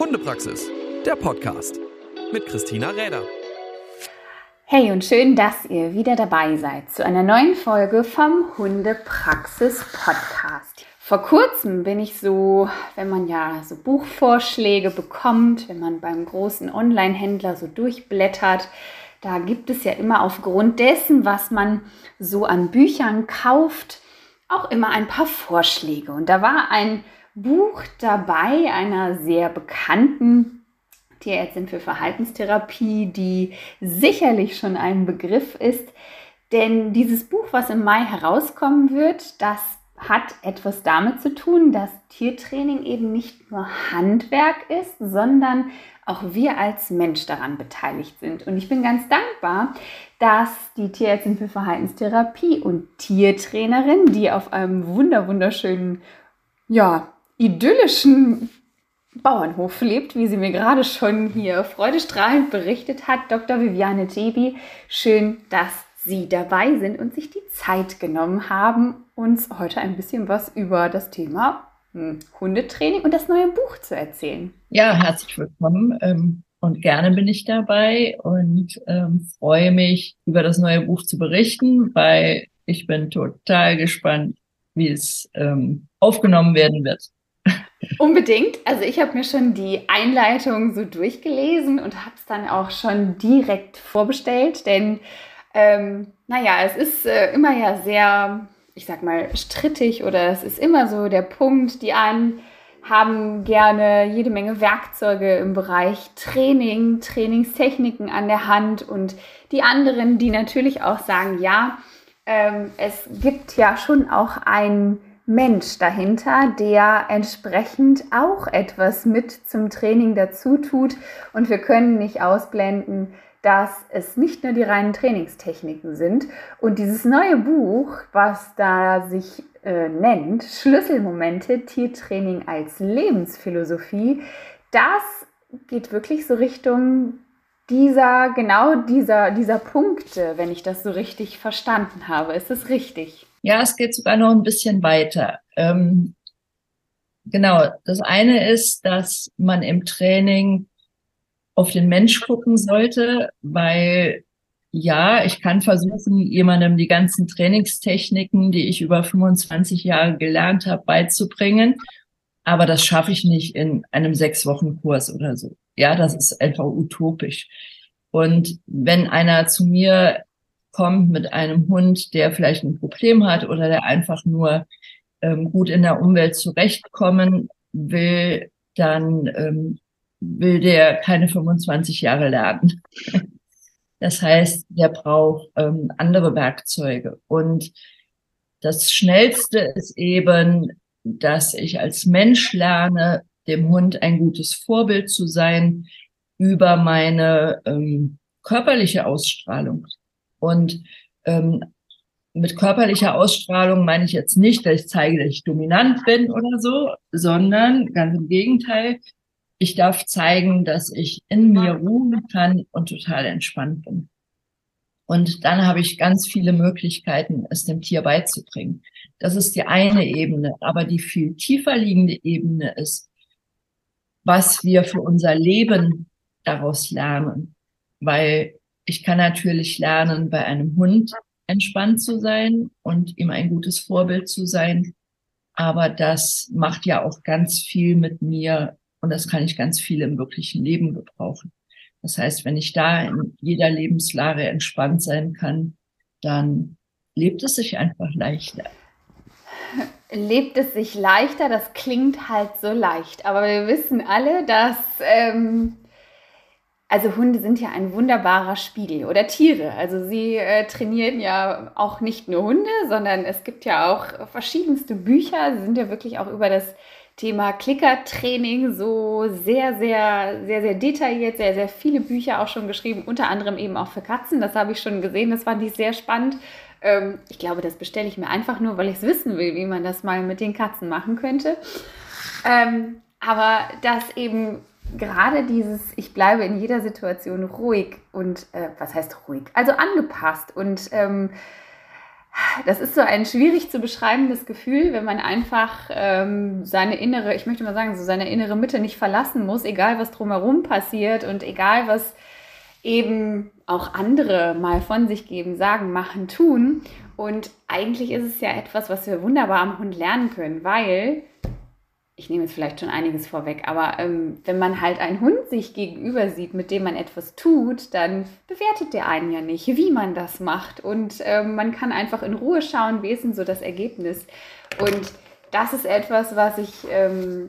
Hundepraxis, der Podcast mit Christina Räder. Hey und schön, dass ihr wieder dabei seid zu einer neuen Folge vom Hundepraxis Podcast. Vor kurzem bin ich so, wenn man ja so Buchvorschläge bekommt, wenn man beim großen Online-Händler so durchblättert, da gibt es ja immer aufgrund dessen, was man so an Büchern kauft, auch immer ein paar Vorschläge. Und da war ein Buch dabei einer sehr bekannten Tierärztin für Verhaltenstherapie, die sicherlich schon ein Begriff ist. Denn dieses Buch, was im Mai herauskommen wird, das hat etwas damit zu tun, dass Tiertraining eben nicht nur Handwerk ist, sondern auch wir als Mensch daran beteiligt sind. Und ich bin ganz dankbar, dass die Tierärztin für Verhaltenstherapie und Tiertrainerin, die auf einem wunder wunderschönen, ja, idyllischen Bauernhof lebt, wie sie mir gerade schon hier freudestrahlend berichtet hat, Dr. Viviane Tebi. Schön, dass Sie dabei sind und sich die Zeit genommen haben, uns heute ein bisschen was über das Thema hm, Hundetraining und das neue Buch zu erzählen. Ja, herzlich willkommen ähm, und gerne bin ich dabei und ähm, freue mich, über das neue Buch zu berichten, weil ich bin total gespannt, wie es ähm, aufgenommen werden wird. Unbedingt. Also ich habe mir schon die Einleitung so durchgelesen und habe es dann auch schon direkt vorbestellt, denn ähm, naja, es ist äh, immer ja sehr, ich sag mal, strittig oder es ist immer so der Punkt, die einen haben gerne jede Menge Werkzeuge im Bereich Training, Trainingstechniken an der Hand und die anderen, die natürlich auch sagen, ja, ähm, es gibt ja schon auch ein Mensch dahinter, der entsprechend auch etwas mit zum Training dazu tut. Und wir können nicht ausblenden, dass es nicht nur die reinen Trainingstechniken sind. Und dieses neue Buch, was da sich äh, nennt, Schlüsselmomente, Tiertraining als Lebensphilosophie, das geht wirklich so Richtung dieser, genau dieser, dieser Punkte, wenn ich das so richtig verstanden habe. Ist das richtig? Ja, es geht sogar noch ein bisschen weiter. Ähm, genau, das eine ist, dass man im Training auf den Mensch gucken sollte, weil ja, ich kann versuchen, jemandem die ganzen Trainingstechniken, die ich über 25 Jahre gelernt habe, beizubringen. Aber das schaffe ich nicht in einem sechs Wochen Kurs oder so. Ja, das ist einfach utopisch. Und wenn einer zu mir kommt mit einem Hund, der vielleicht ein Problem hat oder der einfach nur ähm, gut in der Umwelt zurechtkommen will, dann ähm, will der keine 25 Jahre lernen. Das heißt, der braucht ähm, andere Werkzeuge. Und das Schnellste ist eben, dass ich als Mensch lerne, dem Hund ein gutes Vorbild zu sein über meine ähm, körperliche Ausstrahlung. Und ähm, mit körperlicher Ausstrahlung meine ich jetzt nicht, dass ich zeige, dass ich dominant bin oder so, sondern ganz im Gegenteil, ich darf zeigen, dass ich in mir ruhen kann und total entspannt bin. Und dann habe ich ganz viele Möglichkeiten, es dem Tier beizubringen. Das ist die eine Ebene. Aber die viel tiefer liegende Ebene ist, was wir für unser Leben daraus lernen. Weil ich kann natürlich lernen, bei einem Hund entspannt zu sein und ihm ein gutes Vorbild zu sein. Aber das macht ja auch ganz viel mit mir und das kann ich ganz viel im wirklichen Leben gebrauchen. Das heißt, wenn ich da in jeder Lebenslage entspannt sein kann, dann lebt es sich einfach leichter. Lebt es sich leichter? Das klingt halt so leicht. Aber wir wissen alle, dass ähm, also Hunde sind ja ein wunderbarer Spiegel oder Tiere. Also sie äh, trainieren ja auch nicht nur Hunde, sondern es gibt ja auch verschiedenste Bücher. Sie sind ja wirklich auch über das Thema Klickertraining so sehr, sehr, sehr, sehr detailliert, sehr, sehr viele Bücher auch schon geschrieben, unter anderem eben auch für Katzen. Das habe ich schon gesehen, das fand ich sehr spannend. Ähm, ich glaube, das bestelle ich mir einfach nur, weil ich es wissen will, wie man das mal mit den Katzen machen könnte. Ähm, aber dass eben gerade dieses, ich bleibe in jeder Situation ruhig und, äh, was heißt ruhig? Also angepasst und ähm, das ist so ein schwierig zu beschreibendes Gefühl, wenn man einfach ähm, seine innere, ich möchte mal sagen, so seine innere Mitte nicht verlassen muss, egal was drumherum passiert und egal was eben auch andere mal von sich geben, sagen, machen, tun. Und eigentlich ist es ja etwas, was wir wunderbar am Hund lernen können, weil ich nehme jetzt vielleicht schon einiges vorweg, aber ähm, wenn man halt einen Hund sich gegenüber sieht, mit dem man etwas tut, dann bewertet der einen ja nicht, wie man das macht. Und ähm, man kann einfach in Ruhe schauen, wie ist denn so das Ergebnis. Und das ist etwas, was ich ähm,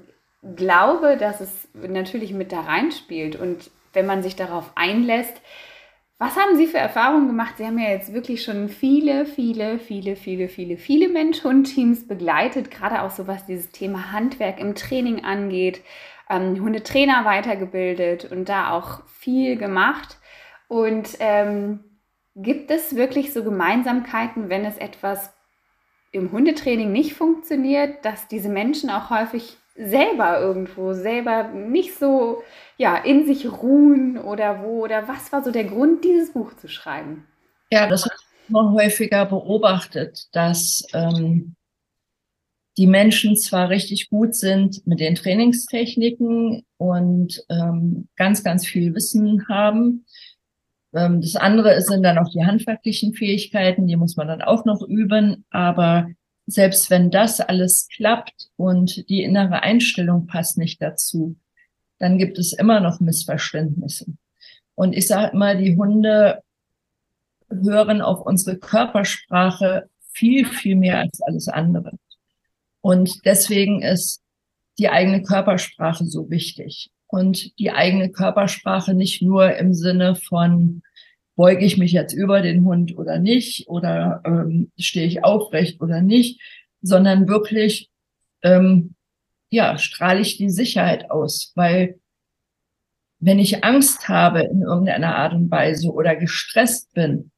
glaube, dass es natürlich mit da reinspielt. Und wenn man sich darauf einlässt, was haben Sie für Erfahrungen gemacht? Sie haben ja jetzt wirklich schon viele, viele, viele, viele, viele, viele Mensch-Hund-Teams begleitet, gerade auch so was dieses Thema Handwerk im Training angeht, ähm, Hundetrainer weitergebildet und da auch viel gemacht. Und ähm, gibt es wirklich so Gemeinsamkeiten, wenn es etwas im Hundetraining nicht funktioniert, dass diese Menschen auch häufig selber irgendwo, selber nicht so ja, in sich ruhen oder wo oder was war so der Grund, dieses Buch zu schreiben? Ja, das habe ich immer häufiger beobachtet, dass ähm, die Menschen zwar richtig gut sind mit den Trainingstechniken und ähm, ganz, ganz viel Wissen haben. Ähm, das andere sind dann auch die handwerklichen Fähigkeiten, die muss man dann auch noch üben. Aber selbst wenn das alles klappt und die innere Einstellung passt nicht dazu, dann gibt es immer noch Missverständnisse. Und ich sage immer, die Hunde hören auf unsere Körpersprache viel, viel mehr als alles andere. Und deswegen ist die eigene Körpersprache so wichtig. Und die eigene Körpersprache nicht nur im Sinne von, beuge ich mich jetzt über den Hund oder nicht, oder ähm, stehe ich aufrecht oder nicht, sondern wirklich, ähm, ja, strahle ich die Sicherheit aus, weil wenn ich Angst habe in irgendeiner Art und Weise oder gestresst bin,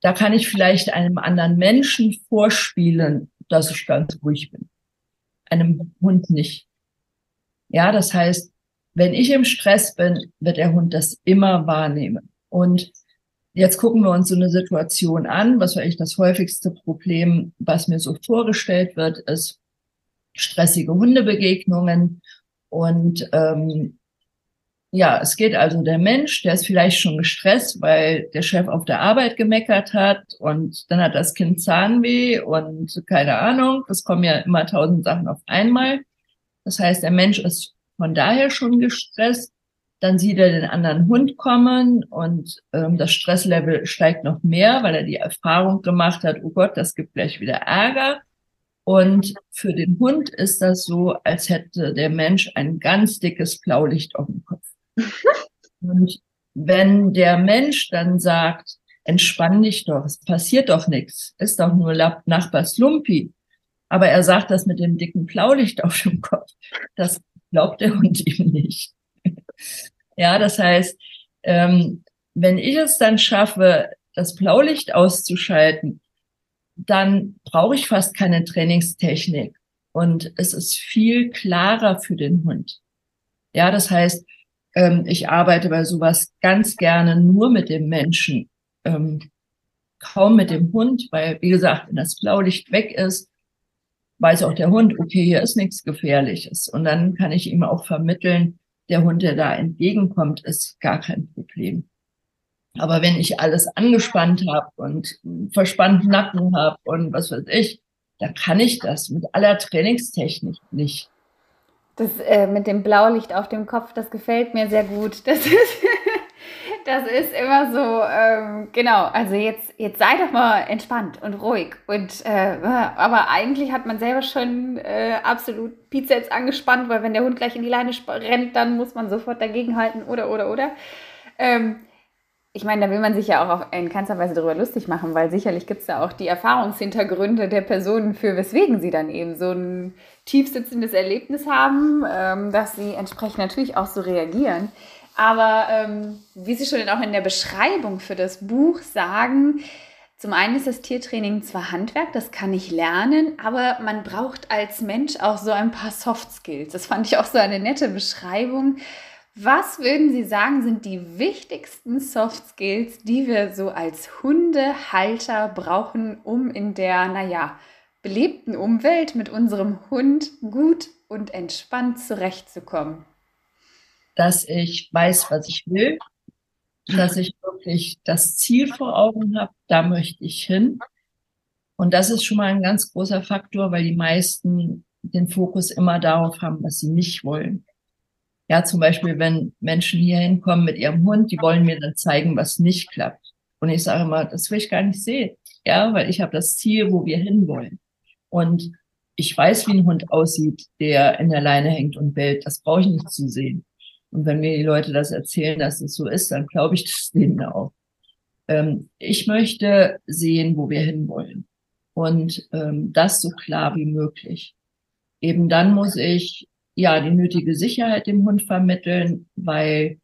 da kann ich vielleicht einem anderen Menschen vorspielen, dass ich ganz ruhig bin. Einem Hund nicht. Ja, das heißt, wenn ich im Stress bin, wird der Hund das immer wahrnehmen. Und jetzt gucken wir uns so eine Situation an. Was war eigentlich das häufigste Problem, was mir so vorgestellt wird, ist stressige Hundebegegnungen. Und ähm, ja, es geht also der Mensch, der ist vielleicht schon gestresst, weil der Chef auf der Arbeit gemeckert hat und dann hat das Kind Zahnweh und keine Ahnung. Es kommen ja immer tausend Sachen auf einmal. Das heißt, der Mensch ist von daher schon gestresst. Dann sieht er den anderen Hund kommen und ähm, das Stresslevel steigt noch mehr, weil er die Erfahrung gemacht hat, oh Gott, das gibt gleich wieder Ärger. Und für den Hund ist das so, als hätte der Mensch ein ganz dickes Blaulicht auf dem Kopf. Und wenn der Mensch dann sagt, entspann dich doch, es passiert doch nichts, ist doch nur Nachbars Lumpi, aber er sagt das mit dem dicken Blaulicht auf dem Kopf, das glaubt der Hund ihm nicht. ja, das heißt, ähm, wenn ich es dann schaffe, das Blaulicht auszuschalten, dann brauche ich fast keine Trainingstechnik und es ist viel klarer für den Hund. Ja, das heißt, ähm, ich arbeite bei sowas ganz gerne nur mit dem Menschen, ähm, kaum mit dem Hund, weil, wie gesagt, wenn das Blaulicht weg ist, weiß auch der Hund, okay, hier ist nichts Gefährliches. Und dann kann ich ihm auch vermitteln, der Hund, der da entgegenkommt, ist gar kein Problem. Aber wenn ich alles angespannt habe und verspannten Nacken habe und was weiß ich, dann kann ich das mit aller Trainingstechnik nicht. Das äh, mit dem Blaulicht auf dem Kopf, das gefällt mir sehr gut. Das ist, das ist immer so, ähm, genau, also jetzt, jetzt sei doch mal entspannt und ruhig. Und äh, aber eigentlich hat man selber schon äh, absolut Bizeps angespannt, weil wenn der Hund gleich in die Leine rennt, dann muss man sofort dagegenhalten oder oder oder. Ähm, ich meine, da will man sich ja auch in keinster Weise darüber lustig machen, weil sicherlich gibt es da auch die Erfahrungshintergründe der Personen, für weswegen sie dann eben so ein tiefsitzendes Erlebnis haben, ähm, dass sie entsprechend natürlich auch so reagieren. Aber ähm, wie Sie schon auch in der Beschreibung für das Buch sagen, zum einen ist das Tiertraining zwar Handwerk, das kann ich lernen, aber man braucht als Mensch auch so ein paar Soft Skills. Das fand ich auch so eine nette Beschreibung, Was würden Sie sagen, sind die wichtigsten Soft Skills, die wir so als Hundehalter brauchen, um in der, naja, belebten Umwelt mit unserem Hund gut und entspannt zurechtzukommen? Dass ich weiß, was ich will, dass ich wirklich das Ziel vor Augen habe, da möchte ich hin. Und das ist schon mal ein ganz großer Faktor, weil die meisten den Fokus immer darauf haben, was sie nicht wollen. Ja, zum Beispiel, wenn Menschen hier hinkommen mit ihrem Hund, die wollen mir dann zeigen, was nicht klappt. Und ich sage immer, das will ich gar nicht sehen. Ja, weil ich habe das Ziel, wo wir hinwollen. Und ich weiß, wie ein Hund aussieht, der in der Leine hängt und bellt. Das brauche ich nicht zu sehen. Und wenn mir die Leute das erzählen, dass es so ist, dann glaube ich das denen auch. Ähm, ich möchte sehen, wo wir hinwollen. Und ähm, das so klar wie möglich. Eben dann muss ich ja die nötige Sicherheit dem Hund vermitteln, weil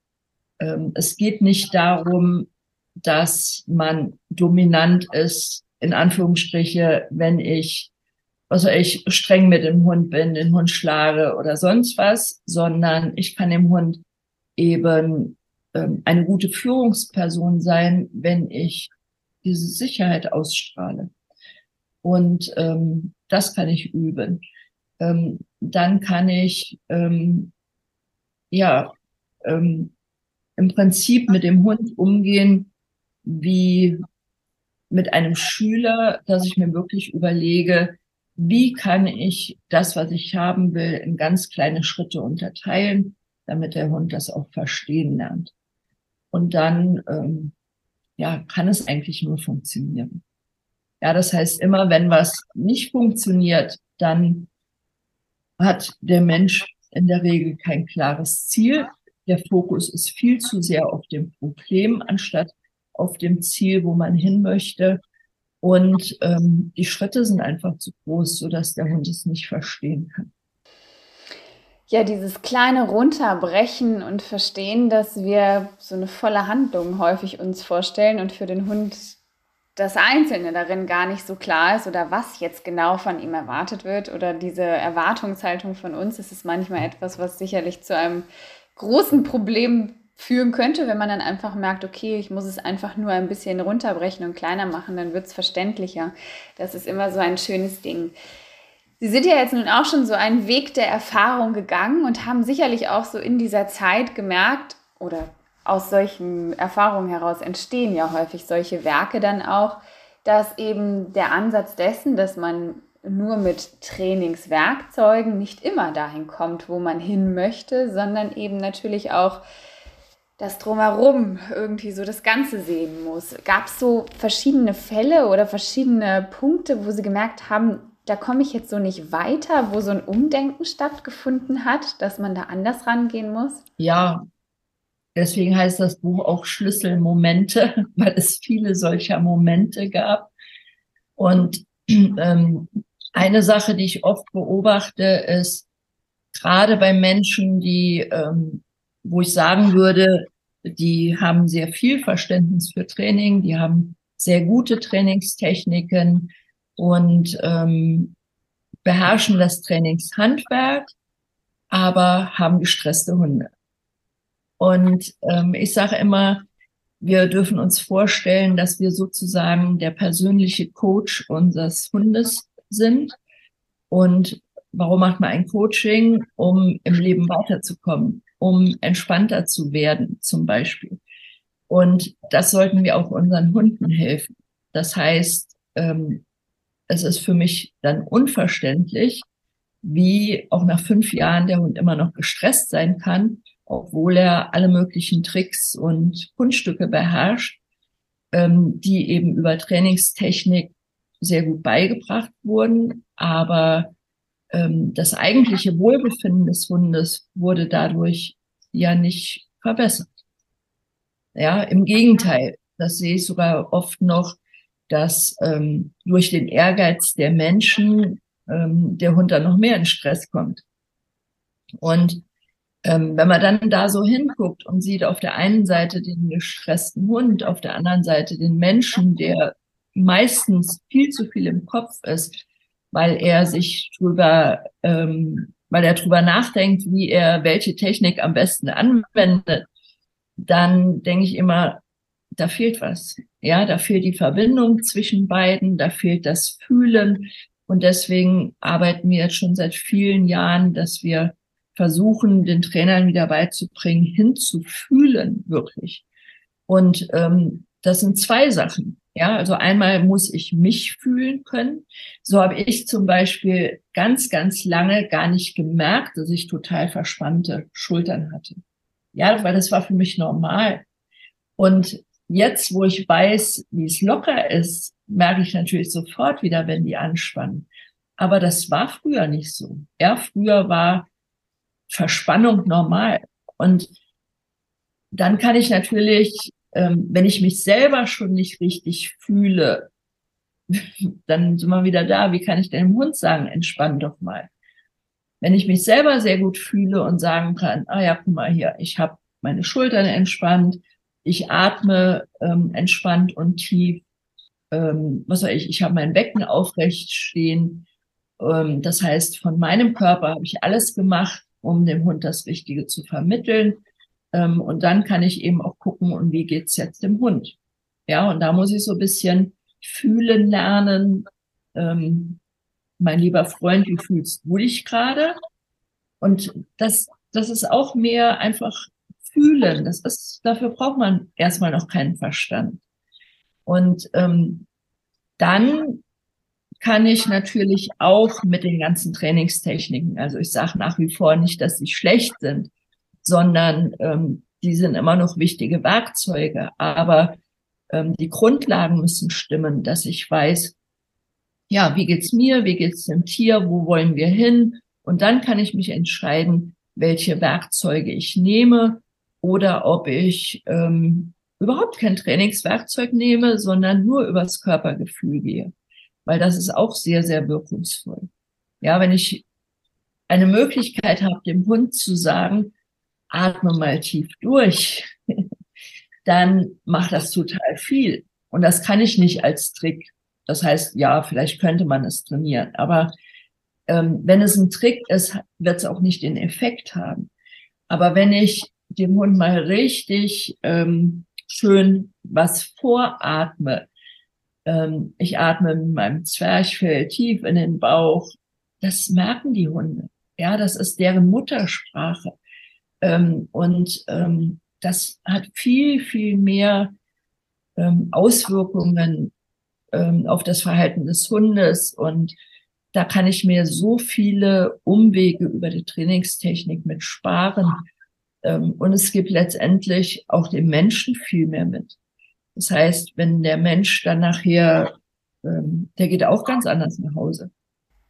ähm, es geht nicht darum, dass man dominant ist, in Anführungsstriche, wenn ich also ich streng mit dem Hund bin, den Hund schlage oder sonst was, sondern ich kann dem Hund eben ähm, eine gute Führungsperson sein, wenn ich diese Sicherheit ausstrahle. Und ähm, das kann ich üben. Ähm, dann kann ich ähm, ja ähm, im Prinzip mit dem Hund umgehen wie mit einem Schüler, dass ich mir wirklich überlege, wie kann ich das, was ich haben will, in ganz kleine Schritte unterteilen, damit der Hund das auch verstehen lernt. Und dann ähm, ja, kann es eigentlich nur funktionieren. Ja, das heißt, immer wenn was nicht funktioniert, dann hat der Mensch in der Regel kein klares Ziel. Der Fokus ist viel zu sehr auf dem Problem anstatt auf dem Ziel, wo man hin möchte. Und ähm, die Schritte sind einfach zu groß, sodass der Hund es nicht verstehen kann. Ja, dieses kleine Runterbrechen und Verstehen, dass wir so eine volle Handlung häufig uns vorstellen und für den Hund das Einzelne darin gar nicht so klar ist oder was jetzt genau von ihm erwartet wird oder diese Erwartungshaltung von uns, ist es manchmal etwas, was sicherlich zu einem großen Problem führen könnte, wenn man dann einfach merkt, okay, ich muss es einfach nur ein bisschen runterbrechen und kleiner machen, dann wird es verständlicher. Das ist immer so ein schönes Ding. Sie sind ja jetzt nun auch schon so einen Weg der Erfahrung gegangen und haben sicherlich auch so in dieser Zeit gemerkt, oder aus solchen Erfahrungen heraus entstehen ja häufig solche Werke dann auch, dass eben der Ansatz dessen, dass man nur mit Trainingswerkzeugen nicht immer dahin kommt, wo man hin möchte, sondern eben natürlich auch das drumherum irgendwie so das Ganze sehen muss. Gab es so verschiedene Fälle oder verschiedene Punkte, wo Sie gemerkt haben, da komme ich jetzt so nicht weiter, wo so ein Umdenken stattgefunden hat, dass man da anders rangehen muss? Ja, deswegen heißt das Buch auch Schlüsselmomente, weil es viele solcher Momente gab. Und ähm, eine Sache, die ich oft beobachte, ist gerade bei Menschen, die ähm, wo ich sagen würde, die haben sehr viel Verständnis für Training, die haben sehr gute Trainingstechniken und ähm, beherrschen das Trainingshandwerk, aber haben gestresste Hunde. Und ähm, ich sage immer, wir dürfen uns vorstellen, dass wir sozusagen der persönliche Coach unseres Hundes sind. Und warum macht man ein Coaching? Um im Leben weiterzukommen um entspannter zu werden, zum Beispiel. Und das sollten wir auch unseren Hunden helfen. Das heißt, ähm, es ist für mich dann unverständlich, wie auch nach fünf Jahren der Hund immer noch gestresst sein kann, obwohl er alle möglichen Tricks und Kunststücke beherrscht, ähm, die eben über Trainingstechnik sehr gut beigebracht wurden, aber ähm, das eigentliche Wohlbefinden des Hundes wurde dadurch ja nicht verbessert. Ja, im Gegenteil, das sehe ich sogar oft noch, dass ähm, durch den Ehrgeiz der Menschen ähm, der Hund dann noch mehr in Stress kommt. Und ähm, wenn man dann da so hinguckt und sieht auf der einen Seite den gestressten Hund, auf der anderen Seite den Menschen, der meistens viel zu viel im Kopf ist, weil er sich drüber ähm, weil er drüber nachdenkt, wie er welche Technik am besten anwendet, dann denke ich immer, da fehlt was. Ja, da fehlt die Verbindung zwischen beiden, da fehlt das Fühlen. Und deswegen arbeiten wir jetzt schon seit vielen Jahren, dass wir versuchen, den Trainern wieder beizubringen, hinzufühlen, wirklich. Und ähm, das sind zwei Sachen. Ja, also einmal muss ich mich fühlen können. So habe ich zum Beispiel ganz, ganz lange gar nicht gemerkt, dass ich total verspannte Schultern hatte. Ja, weil das war für mich normal. Und jetzt, wo ich weiß, wie es locker ist, merke ich natürlich sofort wieder, wenn die anspannen. Aber das war früher nicht so. Ja, früher war Verspannung normal. Und dann kann ich natürlich ähm, wenn ich mich selber schon nicht richtig fühle, dann sind wir wieder da. Wie kann ich denn dem Hund sagen, entspann doch mal? Wenn ich mich selber sehr gut fühle und sagen kann, ah ja, guck mal hier, ich habe meine Schultern entspannt, ich atme ähm, entspannt und tief, ähm, was soll ich, ich habe mein Becken aufrecht stehen. Ähm, das heißt, von meinem Körper habe ich alles gemacht, um dem Hund das Richtige zu vermitteln. Ähm, und dann kann ich eben auch gucken, und wie geht's jetzt dem Hund? Ja, und da muss ich so ein bisschen fühlen lernen. Ähm, mein lieber Freund, wie fühlst du dich gerade? Und das, das ist auch mehr einfach fühlen. Das ist, dafür braucht man erstmal noch keinen Verstand. Und ähm, dann kann ich natürlich auch mit den ganzen Trainingstechniken, also ich sage nach wie vor nicht, dass sie schlecht sind, sondern ähm, die sind immer noch wichtige Werkzeuge. Aber ähm, die Grundlagen müssen stimmen, dass ich weiß, ja, wie geht's mir, wie geht's dem Tier, wo wollen wir hin? Und dann kann ich mich entscheiden, welche Werkzeuge ich nehme oder ob ich ähm, überhaupt kein Trainingswerkzeug nehme, sondern nur übers Körpergefühl gehe. Weil das ist auch sehr, sehr wirkungsvoll. Ja, wenn ich eine Möglichkeit habe, dem Hund zu sagen, atme mal tief durch, dann macht das total viel. Und das kann ich nicht als Trick. Das heißt, ja, vielleicht könnte man es trainieren, aber ähm, wenn es ein Trick ist, wird es auch nicht den Effekt haben. Aber wenn ich dem Hund mal richtig ähm, schön was voratme, ähm, ich atme mit meinem Zwerchfell tief in den Bauch, das merken die Hunde. Ja, das ist deren Muttersprache. Ähm, und ähm, das hat viel, viel mehr ähm, Auswirkungen ähm, auf das Verhalten des Hundes. Und da kann ich mir so viele Umwege über die Trainingstechnik mit sparen. Ähm, und es gibt letztendlich auch dem Menschen viel mehr mit. Das heißt, wenn der Mensch dann nachher, ähm, der geht auch ganz anders nach Hause.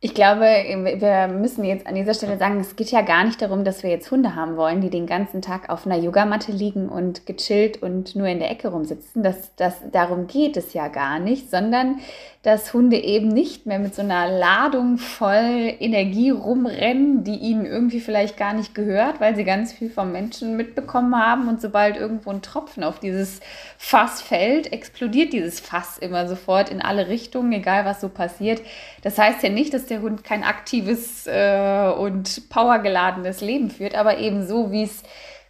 Ich glaube, wir müssen jetzt an dieser Stelle sagen, es geht ja gar nicht darum, dass wir jetzt Hunde haben wollen, die den ganzen Tag auf einer Yogamatte liegen und gechillt und nur in der Ecke rumsitzen. Das, das, darum geht es ja gar nicht, sondern dass Hunde eben nicht mehr mit so einer Ladung voll Energie rumrennen, die ihnen irgendwie vielleicht gar nicht gehört, weil sie ganz viel vom Menschen mitbekommen haben. Und sobald irgendwo ein Tropfen auf dieses Fass fällt, explodiert dieses Fass immer sofort in alle Richtungen, egal was so passiert. Das heißt ja nicht, dass der Hund kein aktives äh, und powergeladenes Leben führt, aber eben so, wie es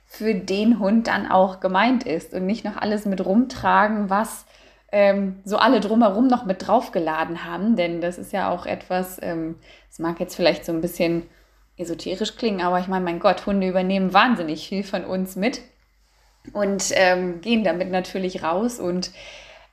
für den Hund dann auch gemeint ist und nicht noch alles mit rumtragen, was ähm, so alle drumherum noch mit draufgeladen haben, denn das ist ja auch etwas, ähm, das mag jetzt vielleicht so ein bisschen esoterisch klingen, aber ich meine, mein Gott, Hunde übernehmen wahnsinnig viel von uns mit und ähm, gehen damit natürlich raus und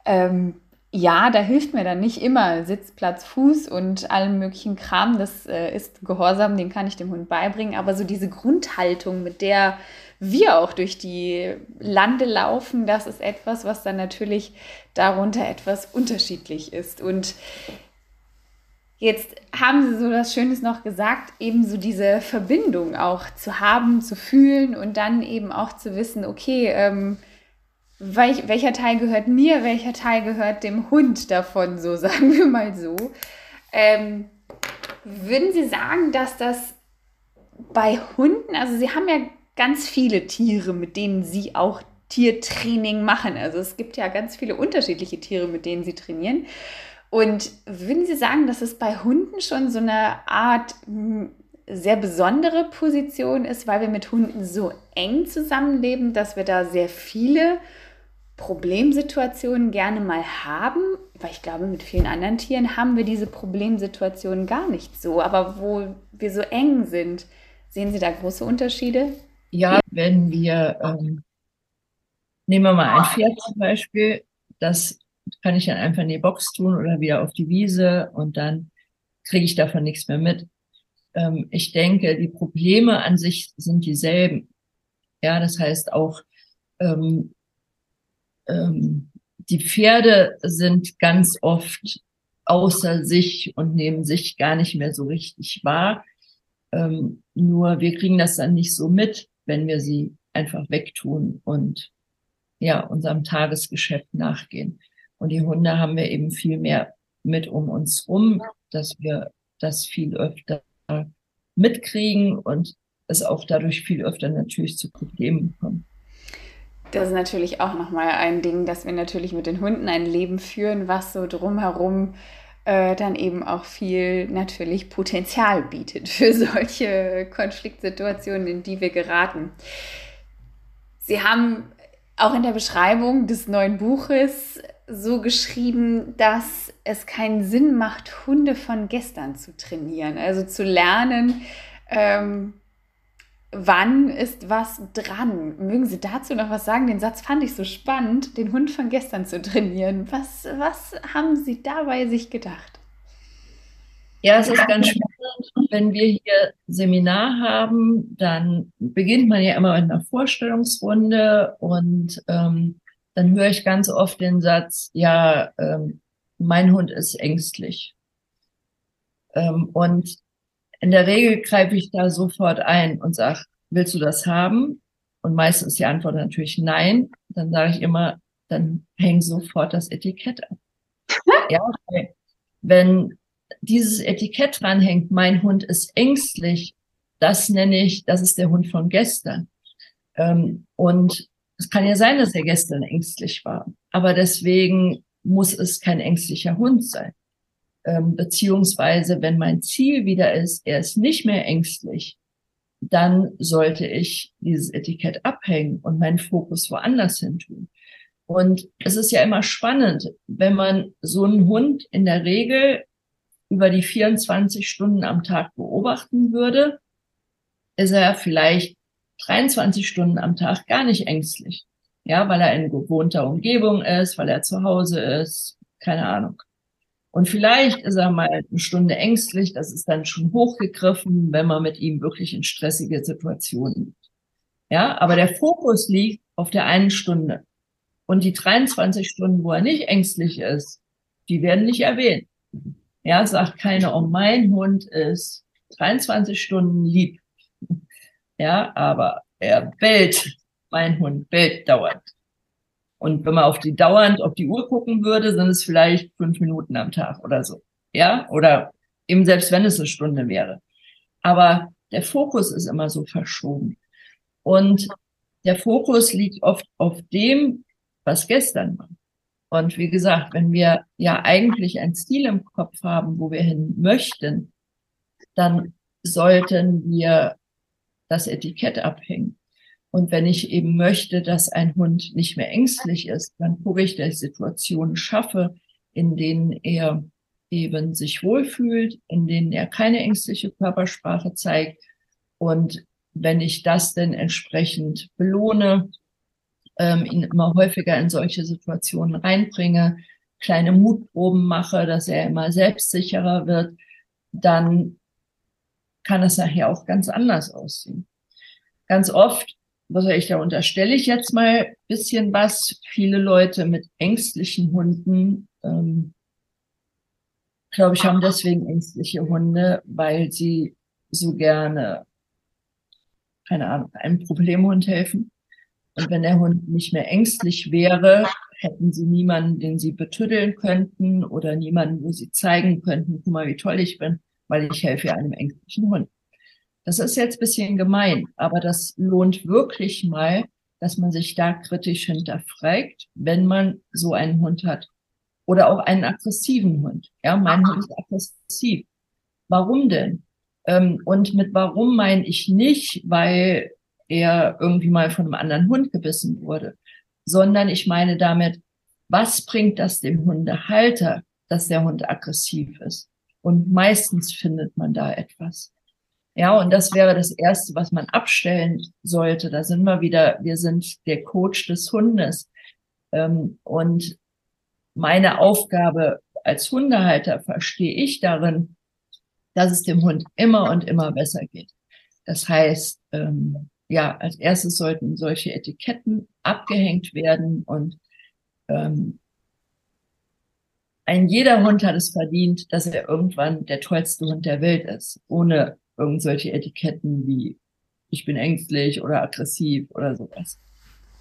ähm, ja, da hilft mir dann nicht immer Sitz, Platz, Fuß und allem möglichen Kram. Das äh, ist Gehorsam, den kann ich dem Hund beibringen. Aber so diese Grundhaltung, mit der wir auch durch die Lande laufen, das ist etwas, was dann natürlich darunter etwas unterschiedlich ist. Und jetzt haben Sie so das Schönes noch gesagt, eben so diese Verbindung auch zu haben, zu fühlen und dann eben auch zu wissen, okay, ähm, welch, welcher Teil gehört mir, welcher Teil gehört dem Hund davon, so sagen wir mal so. Ähm, würden Sie sagen, dass das bei Hunden, also Sie haben ja ganz viele Tiere, mit denen sie auch Tiertraining machen. Also es gibt ja ganz viele unterschiedliche Tiere, mit denen sie trainieren. Und würden Sie sagen, dass es bei Hunden schon so eine Art hm, sehr besondere Position ist, weil wir mit Hunden so eng zusammenleben, dass wir da sehr viele Problemsituationen gerne mal haben, weil ich glaube, mit vielen anderen Tieren haben wir diese Problemsituationen gar nicht so. Aber wo wir so eng sind, sehen Sie da große Unterschiede? Ja, wenn wir, ähm, nehmen wir mal ein Pferd zum Beispiel, das kann ich dann einfach in die Box tun oder wieder auf die Wiese und dann kriege ich davon nichts mehr mit. Ähm, ich denke, die Probleme an sich sind dieselben. Ja, das heißt auch, ähm, ähm, die Pferde sind ganz oft außer sich und nehmen sich gar nicht mehr so richtig wahr. Ähm, nur wir kriegen das dann nicht so mit, wenn wir sie einfach wegtun und ja, unserem Tagesgeschäft nachgehen. Und die Hunde haben wir eben viel mehr mit um uns rum, dass wir das viel öfter mitkriegen und es auch dadurch viel öfter natürlich zu Problemen kommt. Das ist natürlich auch nochmal ein Ding, dass wir natürlich mit den Hunden ein Leben führen, was so drumherum äh, dann eben auch viel natürlich Potenzial bietet für solche Konfliktsituationen, in die wir geraten. Sie haben auch in der Beschreibung des neuen Buches so geschrieben, dass es keinen Sinn macht, Hunde von gestern zu trainieren. Also zu lernen, ähm, wann ist was dran. Mögen Sie dazu noch was sagen? Den Satz fand ich so spannend, den Hund von gestern zu trainieren. Was, was haben Sie dabei sich gedacht? Ja, es ist ganz spannend. Wenn wir hier Seminar haben, dann beginnt man ja immer mit einer Vorstellungsrunde und ähm, dann höre ich ganz oft den Satz, ja, ähm, mein Hund ist ängstlich. Ähm, und in der Regel greife ich da sofort ein und sage, willst du das haben? Und meistens ist die Antwort natürlich nein. Dann sage ich immer, dann häng sofort das Etikett ab. ja, wenn dieses Etikett dranhängt, mein Hund ist ängstlich, das nenne ich, das ist der Hund von gestern. Ähm, und es kann ja sein, dass er gestern ängstlich war, aber deswegen muss es kein ängstlicher Hund sein. Ähm, beziehungsweise, wenn mein Ziel wieder ist, er ist nicht mehr ängstlich, dann sollte ich dieses Etikett abhängen und meinen Fokus woanders hin tun. Und es ist ja immer spannend, wenn man so einen Hund in der Regel über die 24 Stunden am Tag beobachten würde, ist er vielleicht 23 Stunden am Tag gar nicht ängstlich. Ja, weil er in gewohnter Umgebung ist, weil er zu Hause ist, keine Ahnung. Und vielleicht ist er mal eine Stunde ängstlich, das ist dann schon hochgegriffen, wenn man mit ihm wirklich in stressige Situationen. Ja, aber der Fokus liegt auf der einen Stunde. Und die 23 Stunden, wo er nicht ängstlich ist, die werden nicht erwähnt. Ja, sagt keiner, oh, mein Hund ist 23 Stunden lieb. Ja, aber er bellt. Mein Hund bellt dauernd. Und wenn man auf die dauernd auf die Uhr gucken würde, sind es vielleicht fünf Minuten am Tag oder so. Ja, oder eben selbst wenn es eine Stunde wäre. Aber der Fokus ist immer so verschoben. Und der Fokus liegt oft auf dem, was gestern war. Und wie gesagt, wenn wir ja eigentlich ein Ziel im Kopf haben, wo wir hin möchten, dann sollten wir das Etikett abhängen. Und wenn ich eben möchte, dass ein Hund nicht mehr ängstlich ist, dann gucke ich, dass ich Situationen schaffe, in denen er eben sich wohlfühlt, in denen er keine ängstliche Körpersprache zeigt. Und wenn ich das denn entsprechend belohne, ähm, ihn immer häufiger in solche Situationen reinbringe, kleine Mutproben mache, dass er immer selbstsicherer wird, dann kann es nachher auch ganz anders aussehen. Ganz oft, was ich, da unterstelle ich jetzt mal bisschen was, viele Leute mit ängstlichen Hunden, ähm, glaube ich, haben deswegen ängstliche Hunde, weil sie so gerne, keine Ahnung, einem Problemhund helfen. Und wenn der Hund nicht mehr ängstlich wäre, hätten sie niemanden, den sie betüddeln könnten oder niemanden, wo sie zeigen könnten, guck mal, wie toll ich bin weil ich helfe einem ängstlichen Hund. Das ist jetzt bisschen gemein, aber das lohnt wirklich mal, dass man sich da kritisch hinterfragt, wenn man so einen Hund hat. Oder auch einen aggressiven Hund. Ja, mein Hund ist aggressiv. Warum denn? Ähm, und mit warum meine ich nicht, weil er irgendwie mal von einem anderen Hund gebissen wurde, sondern ich meine damit, was bringt das dem Hundehalter, dass der Hund aggressiv ist? Und meistens findet man da etwas. Ja, und das wäre das Erste, was man abstellen sollte. Da sind wir wieder, wir sind der Coach des Hundes. Ähm, und meine Aufgabe als Hundehalter verstehe ich darin, dass es dem Hund immer und immer besser geht. Das heißt, ähm, ja, als erstes sollten solche Etiketten abgehängt werden und ähm, ein jeder Hund hat es verdient, dass er irgendwann der tollste Hund der Welt ist, ohne irgendwelche Etiketten wie ich bin ängstlich oder aggressiv oder sowas.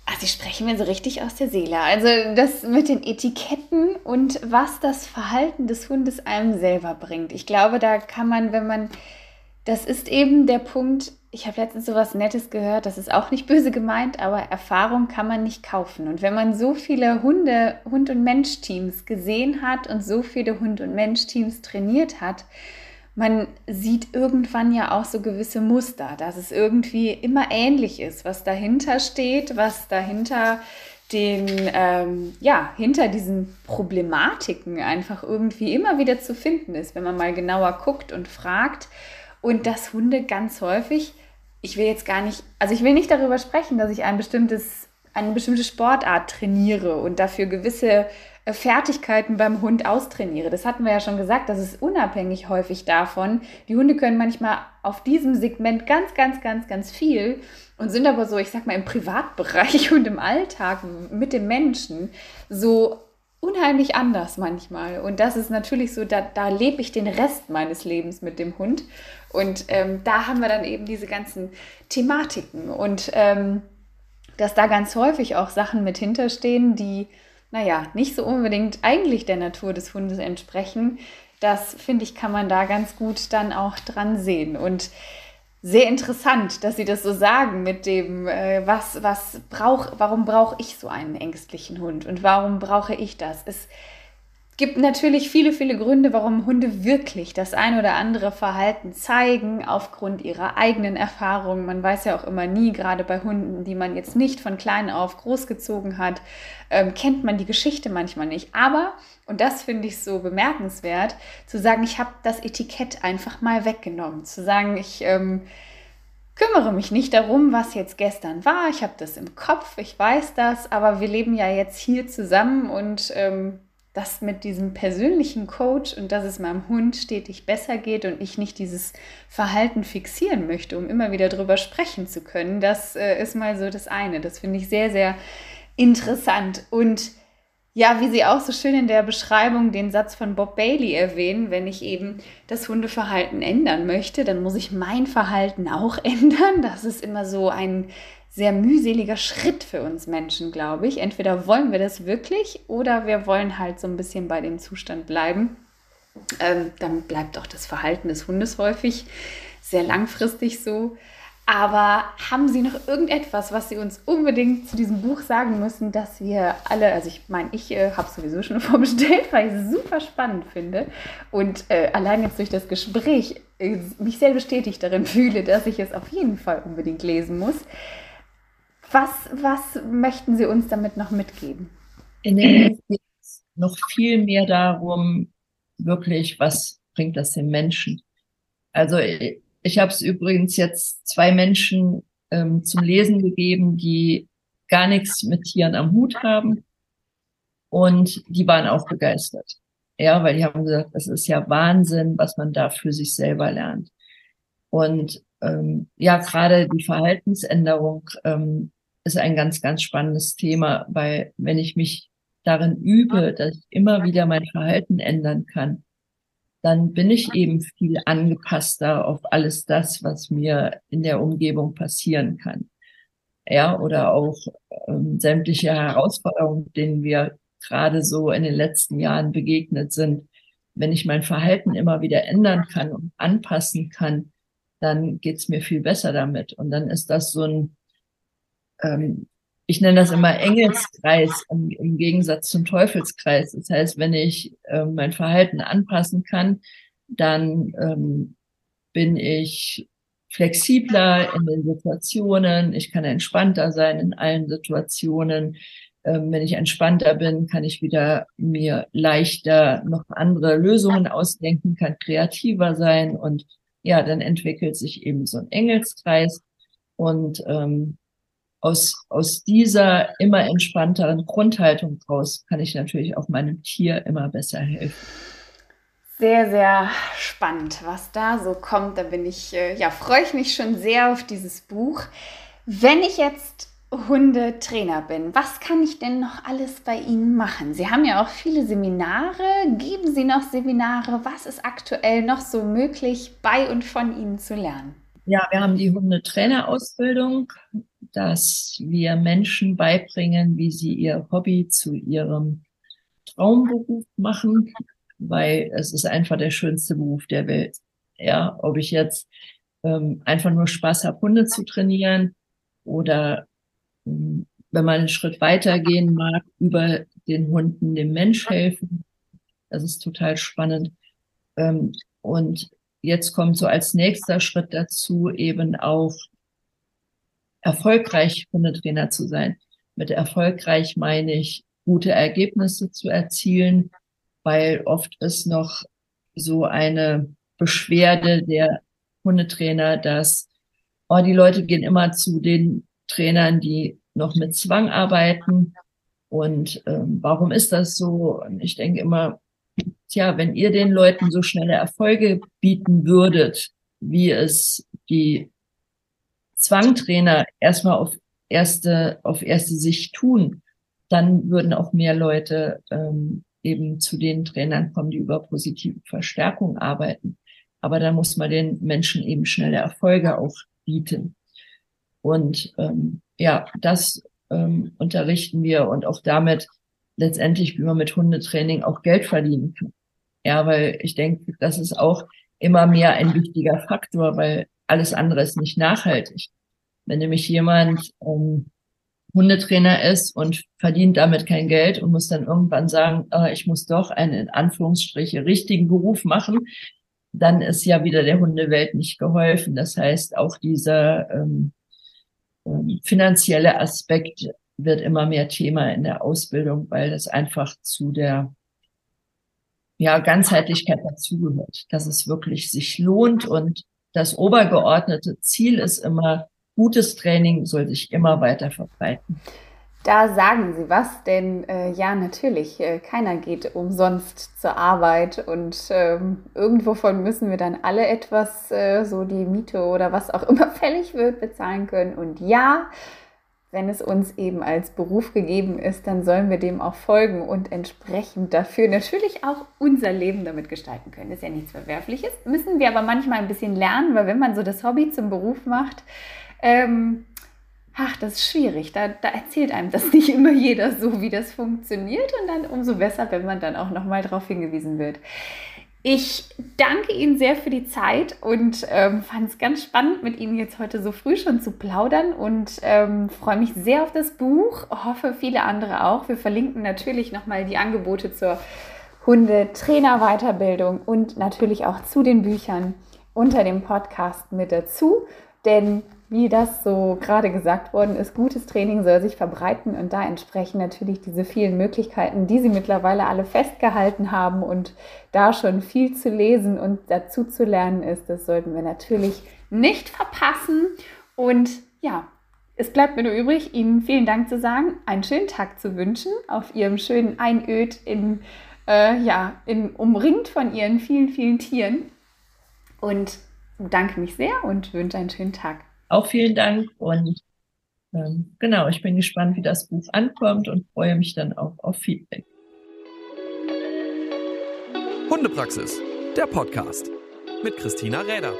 Ach, Sie sprechen mir so richtig aus der Seele. Also das mit den Etiketten und was das Verhalten des Hundes einem selber bringt. Ich glaube, da kann man, wenn man, das ist eben der Punkt, ich habe letztens so was Nettes gehört, das ist auch nicht böse gemeint, aber Erfahrung kann man nicht kaufen. Und wenn man so viele Hunde, Hund- und Mensch-Teams gesehen hat und so viele Hund- und Mensch-Teams trainiert hat, man sieht irgendwann ja auch so gewisse Muster, dass es irgendwie immer ähnlich ist, was dahinter steht, was dahinter den, ähm, ja, hinter diesen Problematiken einfach irgendwie immer wieder zu finden ist, wenn man mal genauer guckt und fragt. Und dass Hunde ganz häufig, ich will jetzt gar nicht, also ich will nicht darüber sprechen, dass ich ein bestimmtes, eine bestimmte Sportart trainiere und dafür gewisse Fertigkeiten beim Hund austrainiere. Das hatten wir ja schon gesagt, das ist unabhängig häufig davon. Die Hunde können manchmal auf diesem Segment ganz, ganz, ganz, ganz viel und sind aber so, ich sag mal, im Privatbereich und im Alltag mit dem Menschen so unheimlich anders manchmal. Und das ist natürlich so, da, da lebe ich den Rest meines Lebens mit dem Hund. Und ähm, da haben wir dann eben diese ganzen Thematiken und ähm, dass da ganz häufig auch Sachen mit hinterstehen, die naja, nicht so unbedingt eigentlich der Natur des Hundes entsprechen. Das finde ich, kann man da ganz gut dann auch dran sehen. Und sehr interessant, dass Sie das so sagen mit dem, äh, was, was brauch, warum brauche ich so einen ängstlichen Hund und warum brauche ich das? Es gibt natürlich viele, viele Gründe, warum Hunde wirklich das ein oder andere Verhalten zeigen, aufgrund ihrer eigenen Erfahrungen. Man weiß ja auch immer nie, gerade bei Hunden, die man jetzt nicht von klein auf großgezogen hat, ähm, kennt man die Geschichte manchmal nicht. Aber, und das finde ich so bemerkenswert, zu sagen, ich habe das Etikett einfach mal weggenommen. Zu sagen, ich... Ähm, kümmere mich nicht darum, was jetzt gestern war. Ich habe das im Kopf, ich weiß das, aber wir leben ja jetzt hier zusammen und ähm, das mit diesem persönlichen Coach und dass es meinem Hund stetig besser geht und ich nicht dieses Verhalten fixieren möchte, um immer wieder drüber sprechen zu können, das äh, ist mal so das eine. Das finde ich sehr, sehr interessant. Und ja, wie Sie auch so schön in der Beschreibung den Satz von Bob Bailey erwähnen, wenn ich eben das Hundeverhalten ändern möchte, dann muss ich mein Verhalten auch ändern. Das ist immer so ein sehr mühseliger Schritt für uns Menschen, glaube ich. Entweder wollen wir das wirklich oder wir wollen halt so ein bisschen bei dem Zustand bleiben. Ähm, dann bleibt auch das Verhalten des Hundes häufig sehr langfristig so. Aber haben Sie noch irgendetwas, was Sie uns unbedingt zu diesem Buch sagen müssen, dass wir alle, also ich meine, ich äh, habe sowieso schon vorbestellt, weil ich es super spannend finde und äh, allein jetzt durch das Gespräch äh, mich sehr bestätigt darin fühle, dass ich es auf jeden Fall unbedingt lesen muss. Was, was möchten Sie uns damit noch mitgeben? In Buch geht es noch viel mehr darum, wirklich, was bringt das den Menschen? Also ich habe es übrigens jetzt zwei Menschen ähm, zum Lesen gegeben, die gar nichts mit Tieren am Hut haben. Und die waren auch begeistert. Ja, weil die haben gesagt, das ist ja Wahnsinn, was man da für sich selber lernt. Und ähm, ja, gerade die Verhaltensänderung ähm, ist ein ganz, ganz spannendes Thema, weil wenn ich mich darin übe, dass ich immer wieder mein Verhalten ändern kann, dann bin ich eben viel angepasster auf alles das, was mir in der Umgebung passieren kann. Ja, oder auch ähm, sämtliche Herausforderungen, denen wir gerade so in den letzten Jahren begegnet sind. Wenn ich mein Verhalten immer wieder ändern kann und anpassen kann, dann geht's mir viel besser damit. Und dann ist das so ein ähm, ich nenne das immer Engelskreis im, im, Gegensatz zum Teufelskreis. Das heißt, wenn ich äh, mein Verhalten anpassen kann, dann ähm, bin ich flexibler in den Situationen, ich kann entspannter sein in allen Situationen. Ähm, wenn ich entspannter bin, kann ich wieder mir leichter noch andere Lösungen ausdenken, kann kreativer sein und ja, dann entwickelt sich eben so ein Engelskreis und ähm, aus, aus dieser immer entspannteren Grundhaltung draus kann ich natürlich auch meinem Tier immer besser helfen. Sehr, sehr spannend, was da so kommt. Da bin ich, äh, ja, freue ich mich schon sehr auf dieses Buch. Wenn ich jetzt Hundetrainer bin, was kann ich denn noch alles bei Ihnen machen? Sie haben ja auch viele Seminare. Geben Sie noch Seminare? Was ist aktuell noch so möglich, bei und von Ihnen zu lernen? Ja, wir haben die Hundetrainerausbildung, dass wir Menschen beibringen, wie sie ihr Hobby zu ihrem Traumberuf machen weil es ist einfach der schönste Beruf der Welt. Ja, ob ich jetzt ähm, einfach nur Spaß habe, Hunde zu trainieren oder ähm, wenn man einen Schritt weitergehen mag, über den Hunden dem Mensch helfen. Das ist total spannend. Ähm, und jetzt kommt so als nächster Schritt dazu eben auch erfolgreich Hundetrainer zu sein. Mit erfolgreich meine ich, gute Ergebnisse zu erzielen, weil oft ist noch so eine Beschwerde der Hundetrainer, dass oh, die Leute gehen immer zu den Trainern, die noch mit Zwang arbeiten. Und ähm, warum ist das so? Und ich denke immer, tja, wenn ihr den Leuten so schnelle Erfolge bieten würdet, wie es die Zwangtrainer erstmal auf erste, auf erste Sicht tun, dann würden auch mehr Leute ähm, eben zu den Trainern kommen, die über positive Verstärkung arbeiten. Aber da muss man den Menschen eben schnelle Erfolge auch bieten. Und ähm, ja, das ähm, unterrichten wir und auch damit letztendlich, wie man mit Hundetraining auch Geld verdienen kann. Ja, weil ich denke, das ist auch immer mehr ein wichtiger Faktor, weil alles andere ist nicht nachhaltig. Wenn nämlich jemand ähm, Hundetrainer ist und verdient damit kein Geld und muss dann irgendwann sagen, äh, ich muss doch einen in Anführungsstriche richtigen Beruf machen, dann ist ja wieder der Hundewelt nicht geholfen. Das heißt, auch dieser ähm, ähm, finanzielle Aspekt wird immer mehr Thema in der Ausbildung, weil das einfach zu der ja, Ganzheitlichkeit dazugehört, dass es wirklich sich lohnt und das obergeordnete Ziel ist immer, gutes Training soll sich immer weiter verbreiten. Da sagen Sie was, denn äh, ja, natürlich, äh, keiner geht umsonst zur Arbeit und ähm, irgendwovon müssen wir dann alle etwas, äh, so die Miete oder was auch immer fällig wird, bezahlen können. Und ja, wenn es uns eben als Beruf gegeben ist, dann sollen wir dem auch folgen und entsprechend dafür natürlich auch unser Leben damit gestalten können. Das ist ja nichts Verwerfliches. Müssen wir aber manchmal ein bisschen lernen, weil wenn man so das Hobby zum Beruf macht, ähm, ach, das ist schwierig. Da, da, erzählt einem das nicht immer jeder so, wie das funktioniert. Und dann umso besser, wenn man dann auch nochmal darauf hingewiesen wird. Ich danke Ihnen sehr für die Zeit und ähm, fand es ganz spannend, mit Ihnen jetzt heute so früh schon zu plaudern und ähm, freue mich sehr auf das Buch. Hoffe, viele andere auch. Wir verlinken natürlich nochmal die Angebote zur Hundetrainer-Weiterbildung und natürlich auch zu den Büchern unter dem Podcast mit dazu. Denn wie das so gerade gesagt worden ist, gutes Training soll sich verbreiten und da entsprechen natürlich diese vielen Möglichkeiten, die Sie mittlerweile alle festgehalten haben und da schon viel zu lesen und dazu zu lernen ist, das sollten wir natürlich nicht verpassen. Und ja, es bleibt mir nur übrig, Ihnen vielen Dank zu sagen, einen schönen Tag zu wünschen auf Ihrem schönen Einöd in, äh, ja, in, umringt von Ihren vielen, vielen Tieren. Und danke mich sehr und wünsche einen schönen Tag. Auch vielen Dank und ähm, genau, ich bin gespannt, wie das Buch ankommt und freue mich dann auch auf Feedback. Hundepraxis, der Podcast mit Christina Räder.